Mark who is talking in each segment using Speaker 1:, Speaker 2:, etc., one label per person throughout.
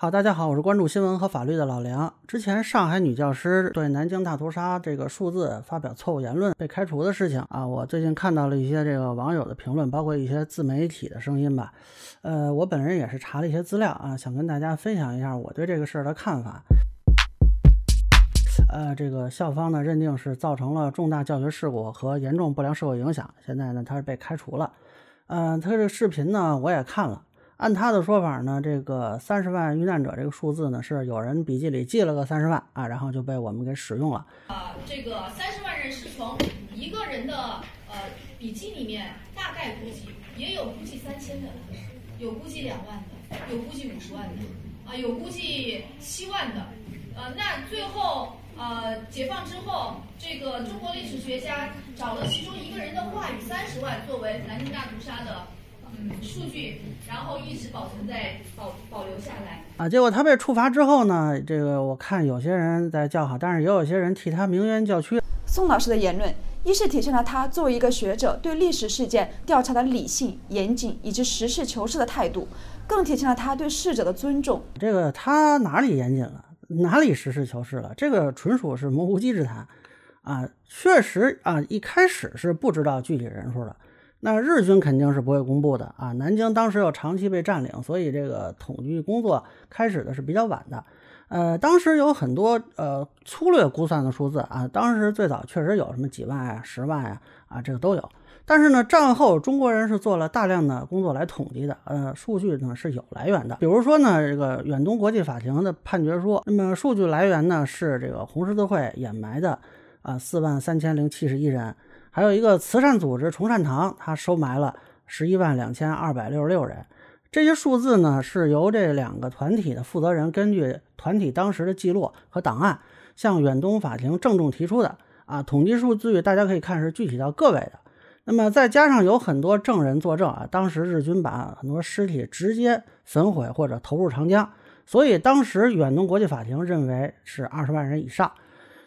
Speaker 1: 好，大家好，我是关注新闻和法律的老梁。之前上海女教师对南京大屠杀这个数字发表错误言论被开除的事情啊，我最近看到了一些这个网友的评论，包括一些自媒体的声音吧。呃，我本人也是查了一些资料啊，想跟大家分享一下我对这个事儿的看法。呃，这个校方呢认定是造成了重大教学事故和严重不良社会影响，现在呢他是被开除了。嗯，他这个视频呢我也看了。按他的说法呢，这个三十万遇难者这个数字呢，是有人笔记里记了个三十万啊，然后就被我们给使用了。
Speaker 2: 啊，这个三十万人是从一个人的呃笔记里面大概估计，也有估计三千的，有估计两万的，有估计五十万的，啊，有估计七万的。呃，那最后呃解放之后，这个中国历史学家找了其中一个人的话语三十万作为南京大屠杀的。嗯，数据，然后一直保存在保保留下来啊。
Speaker 1: 结果他被处罚之后呢，这个我看有些人在叫好，但是也有些人替他鸣冤叫屈。
Speaker 3: 宋老师的言论，一是体现了他作为一个学者对历史事件调查的理性、严谨以及实事求是的态度，更体现了他对逝者的尊重。
Speaker 1: 这个他哪里严谨了？哪里实事求是了？这个纯属是模糊机之谈啊！确实啊，一开始是不知道具体人数的。那日军肯定是不会公布的啊！南京当时又长期被占领，所以这个统计工作开始的是比较晚的。呃，当时有很多呃粗略估算的数字啊，当时最早确实有什么几万呀、十万呀啊，这个都有。但是呢，战后中国人是做了大量的工作来统计的，呃，数据呢是有来源的。比如说呢，这个远东国际法庭的判决书，那么数据来源呢是这个红十字会掩埋的啊四万三千零七十一人。还有一个慈善组织崇善堂，他收埋了十一万两千二百六十六人。这些数字呢，是由这两个团体的负责人根据团体当时的记录和档案，向远东法庭郑重提出的。啊，统计数据大家可以看是具体到个位的。那么再加上有很多证人作证啊，当时日军把很多尸体直接焚毁或者投入长江，所以当时远东国际法庭认为是二十万人以上。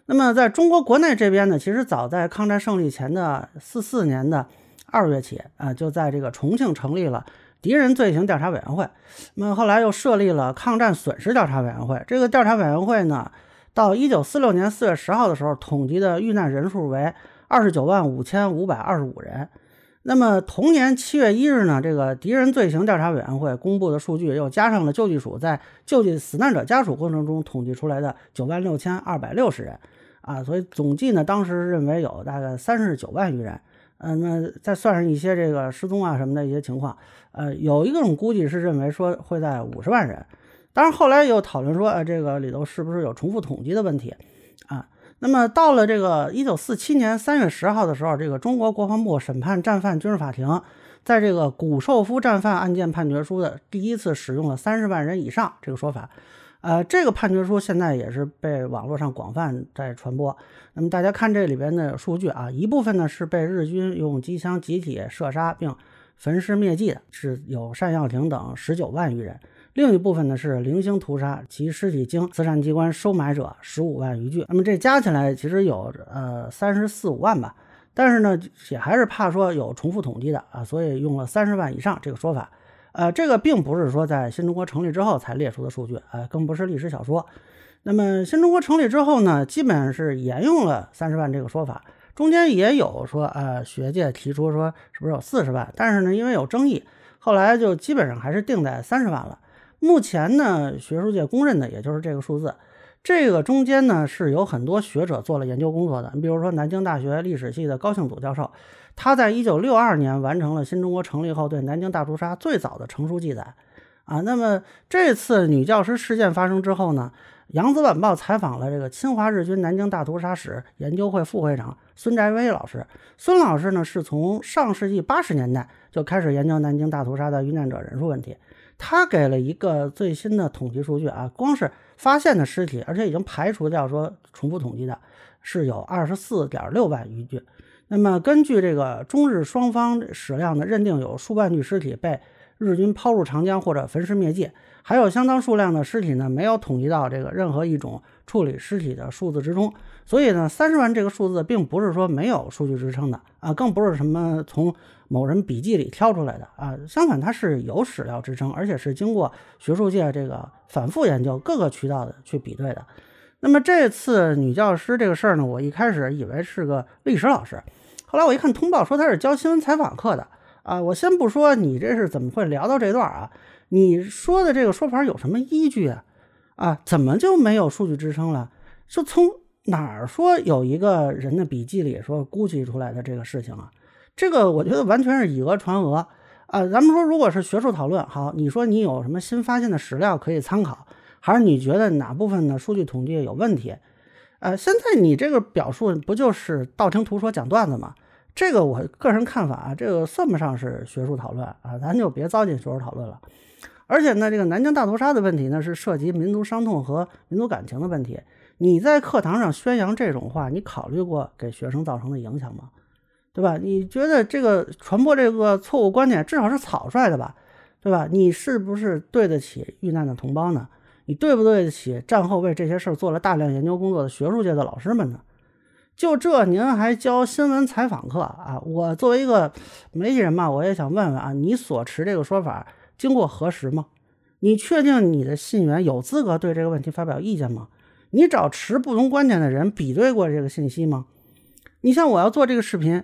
Speaker 1: 那么在中国国内这边呢，其实早在抗战胜利前的四四年的二月起啊，就在这个重庆成立了敌人罪行调查委员会。那么后来又设立了抗战损失调查委员会。这个调查委员会呢，到一九四六年四月十号的时候，统计的遇难人数为二十九万五千五百二十五人。那么同年七月一日呢，这个敌人罪行调查委员会公布的数据又加上了救济署在救济死难者家属过程中统计出来的九万六千二百六十人，啊，所以总计呢，当时认为有大概三十九万余人。嗯，那再算上一些这个失踪啊什么的一些情况，呃，有一种估计是认为说会在五十万人。当然后来又讨论说，呃，这个里头是不是有重复统计的问题啊？那么到了这个一九四七年三月十号的时候，这个中国国防部审判战犯军事法庭，在这个古寿夫战犯案件判决书的第一次使用了三十万人以上这个说法。呃，这个判决书现在也是被网络上广泛在传播。那么大家看这里边的数据啊，一部分呢是被日军用机枪集体射杀并焚尸灭迹的，是有单耀廷等十九万余人。另一部分呢是零星屠杀，其尸体经慈善机关收买者十五万余具。那么这加起来其实有呃三十四五万吧，但是呢也还是怕说有重复统计的啊，所以用了三十万以上这个说法。呃，这个并不是说在新中国成立之后才列出的数据，呃，更不是历史小说。那么新中国成立之后呢，基本是沿用了三十万这个说法，中间也有说呃学界提出说是不是有四十万，但是呢因为有争议，后来就基本上还是定在三十万了。目前呢，学术界公认的也就是这个数字。这个中间呢，是有很多学者做了研究工作的。你比如说，南京大学历史系的高庆祖教授，他在一九六二年完成了新中国成立后对南京大屠杀最早的成书记载。啊，那么这次女教师事件发生之后呢，扬子晚报采访了这个侵华日军南京大屠杀史研究会副会长孙宅威老师。孙老师呢，是从上世纪八十年代就开始研究南京大屠杀的遇难者人数问题。他给了一个最新的统计数据啊，光是发现的尸体，而且已经排除掉说重复统计的，是有二十四点六万余具。那么根据这个中日双方史料呢，认定有数万具尸体被日军抛入长江或者焚尸灭迹，还有相当数量的尸体呢没有统计到这个任何一种处理尸体的数字之中。所以呢，三十万这个数字并不是说没有数据支撑的啊，更不是什么从某人笔记里挑出来的啊。相反，它是有史料支撑，而且是经过学术界这个反复研究各个渠道的去比对的。那么这次女教师这个事儿呢，我一开始以为是个历史老师，后来我一看通报说她是教新闻采访课的啊。我先不说你这是怎么会聊到这段啊，你说的这个说法有什么依据啊？啊，怎么就没有数据支撑了？就从哪儿说有一个人的笔记里说估计出来的这个事情啊？这个我觉得完全是以讹传讹啊！咱们说，如果是学术讨论，好，你说你有什么新发现的史料可以参考？还是你觉得哪部分的数据统计有问题？呃，现在你这个表述不就是道听途说讲段子吗？这个我个人看法啊，这个算不上是学术讨论啊，咱就别糟践学术讨论了。而且呢，这个南京大屠杀的问题呢，是涉及民族伤痛和民族感情的问题。你在课堂上宣扬这种话，你考虑过给学生造成的影响吗？对吧？你觉得这个传播这个错误观点，至少是草率的吧？对吧？你是不是对得起遇难的同胞呢？你对不对得起战后为这些事儿做了大量研究工作的学术界的老师们呢？就这您还教新闻采访课啊？我作为一个媒体人嘛，我也想问问啊，你所持这个说法经过核实吗？你确定你的信源有资格对这个问题发表意见吗？你找持不同观点的人比对过这个信息吗？你像我要做这个视频，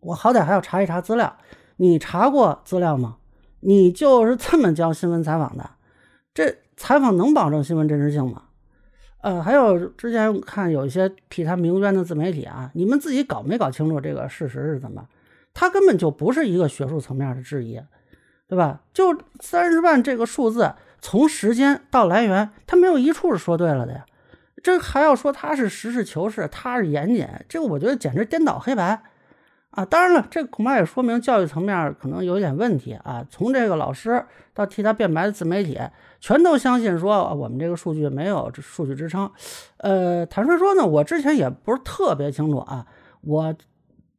Speaker 1: 我好歹还要查一查资料，你查过资料吗？你就是这么教新闻采访的，这？采访能保证新闻真实性吗？呃，还有之前看有一些替他鸣冤的自媒体啊，你们自己搞没搞清楚这个事实是怎么？他根本就不是一个学术层面的质疑，对吧？就三十万这个数字，从时间到来源，他没有一处是说对了的呀。这还要说他是实事求是，他是严谨，这个我觉得简直颠倒黑白。啊，当然了，这恐怕也说明教育层面可能有一点问题啊。从这个老师到替他辩白的自媒体，全都相信说我们这个数据没有数据支撑。呃，坦率说呢，我之前也不是特别清楚啊，我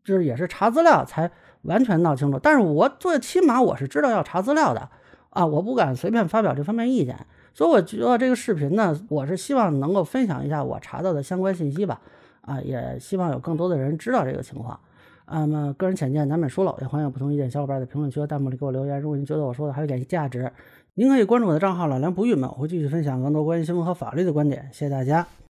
Speaker 1: 就是也是查资料才完全闹清楚。但是我最起码我是知道要查资料的啊，我不敢随便发表这方面意见。所以我觉得这个视频呢，我是希望能够分享一下我查到的相关信息吧。啊，也希望有更多的人知道这个情况。那么个人浅见难免疏漏，也欢迎不同意见小伙伴在评论区和弹幕里给我留言。如果您觉得我说的还有点价值，您可以关注我的账号“老梁不郁闷”，我会继续分享更多关于新闻和法律的观点。谢谢大家。